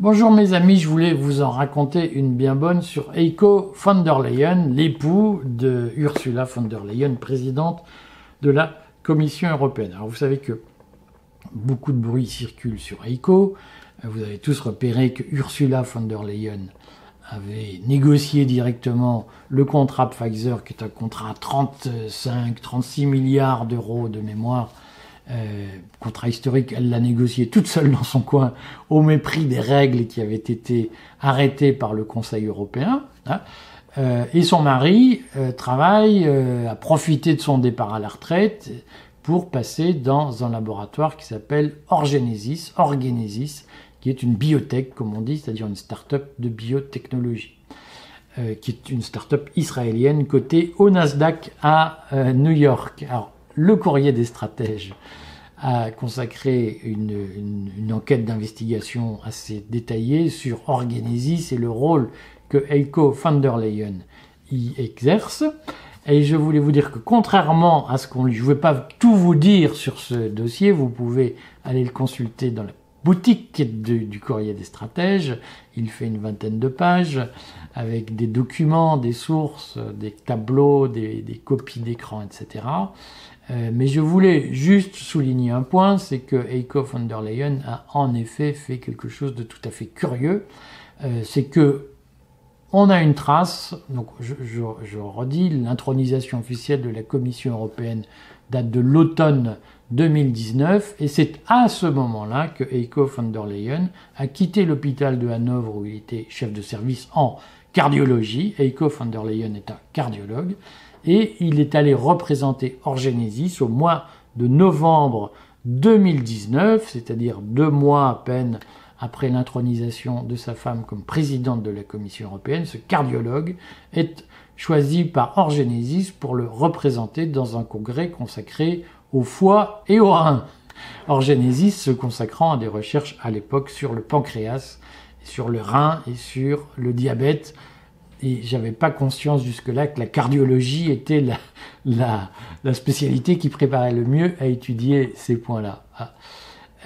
Bonjour mes amis, je voulais vous en raconter une bien bonne sur Eiko von der Leyen, l'époux de Ursula von der Leyen, présidente de la Commission européenne. Alors vous savez que beaucoup de bruit circule sur Eiko. Vous avez tous repéré que Ursula von der Leyen avait négocié directement le contrat Pfizer, qui est un contrat à 35-36 milliards d'euros de mémoire, euh, contrat historique, elle l'a négocié toute seule dans son coin, au mépris des règles qui avaient été arrêtées par le Conseil européen. Hein. Euh, et son mari euh, travaille, a profité de son départ à la retraite pour passer dans un laboratoire qui s'appelle Orgenesis, Orgenesis, qui est une biotech, comme on dit, c'est-à-dire une start-up de biotechnologie, qui est une start-up israélienne cotée au Nasdaq à New York. Alors, le courrier des stratèges a consacré une, enquête d'investigation assez détaillée sur Orgenesis et le rôle que Eiko van der Leyen y exerce. Et je voulais vous dire que contrairement à ce qu'on je ne vais pas tout vous dire sur ce dossier, vous pouvez aller le consulter dans la boutique du courrier des stratèges. Il fait une vingtaine de pages avec des documents, des sources, des tableaux, des, copies d'écran, etc. Euh, mais je voulais juste souligner un point, c'est que Eiko von der Leyen a en effet fait quelque chose de tout à fait curieux. Euh, c'est que on a une trace, donc je redis, l'intronisation officielle de la Commission européenne date de l'automne 2019, et c'est à ce moment-là que Eiko von der Leyen a quitté l'hôpital de Hanovre où il était chef de service en cardiologie. Eiko von der Leyen est un cardiologue et il est allé représenter Orgenesis au mois de novembre 2019, c'est-à-dire deux mois à peine après l'intronisation de sa femme comme présidente de la Commission européenne. Ce cardiologue est choisi par Orgenesis pour le représenter dans un congrès consacré au foie et au rein. Orgenesis se consacrant à des recherches à l'époque sur le pancréas, sur le rein et sur le diabète, et j'avais pas conscience jusque-là que la cardiologie était la, spécialité qui préparait le mieux à étudier ces points-là. Ah.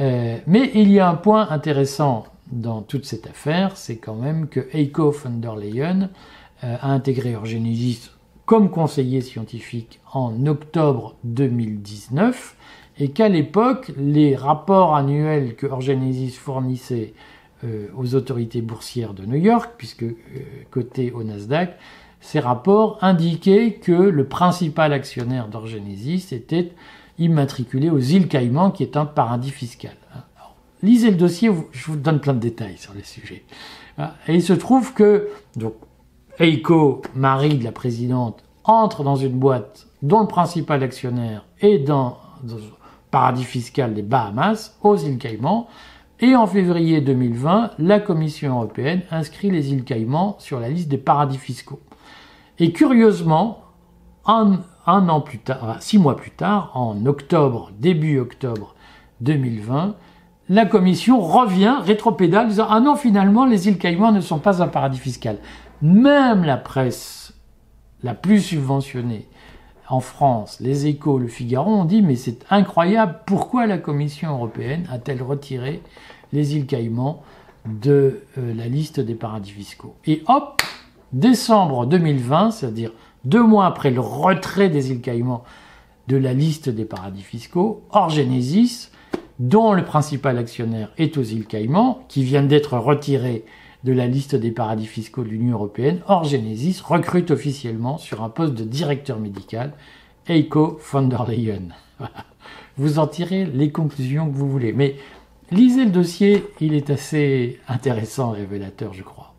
Euh, mais il y a un point intéressant dans toute cette affaire, c'est quand même que Eiko von der Leyen euh, a intégré Orgenesis comme conseiller scientifique en octobre 2019 et qu'à l'époque, les rapports annuels que Orgenesis fournissait euh, aux autorités boursières de New York, puisque euh, côté au Nasdaq, ces rapports indiquaient que le principal actionnaire d'Orgenesis était immatriculé aux îles Caïmans, qui est un paradis fiscal. lisez le dossier, je vous donne plein de détails sur les sujets. Et il se trouve que donc, Eiko, mari de la présidente, entre dans une boîte dont le principal actionnaire est dans, le paradis fiscal des Bahamas, aux îles Caïmans, et en février 2020, la Commission européenne inscrit les îles Caïmans sur la liste des paradis fiscaux. Et curieusement, un, an plus tard, six mois plus tard, en octobre, début octobre 2020, la Commission revient, rétropédale, disant Ah non, finalement, les îles Caïmans ne sont pas un paradis fiscal. Même la presse la plus subventionnée en France, les échos, le Figaro ont dit mais c'est incroyable, pourquoi la Commission européenne a-t-elle retiré les îles Caïmans de euh, la liste des paradis fiscaux? Et hop, décembre 2020, c'est-à-dire deux mois après le retrait des îles Caïmans de la liste des paradis fiscaux, Orgenesis, dont le principal actionnaire est aux îles Caïmans, qui viennent d'être retirés de la liste des paradis fiscaux de l'Union européenne, Orgenesis recrute officiellement sur un poste de directeur médical Eiko von der Leyen. Vous en tirez les conclusions que vous voulez. Mais lisez le dossier, il est assez intéressant, révélateur, je crois.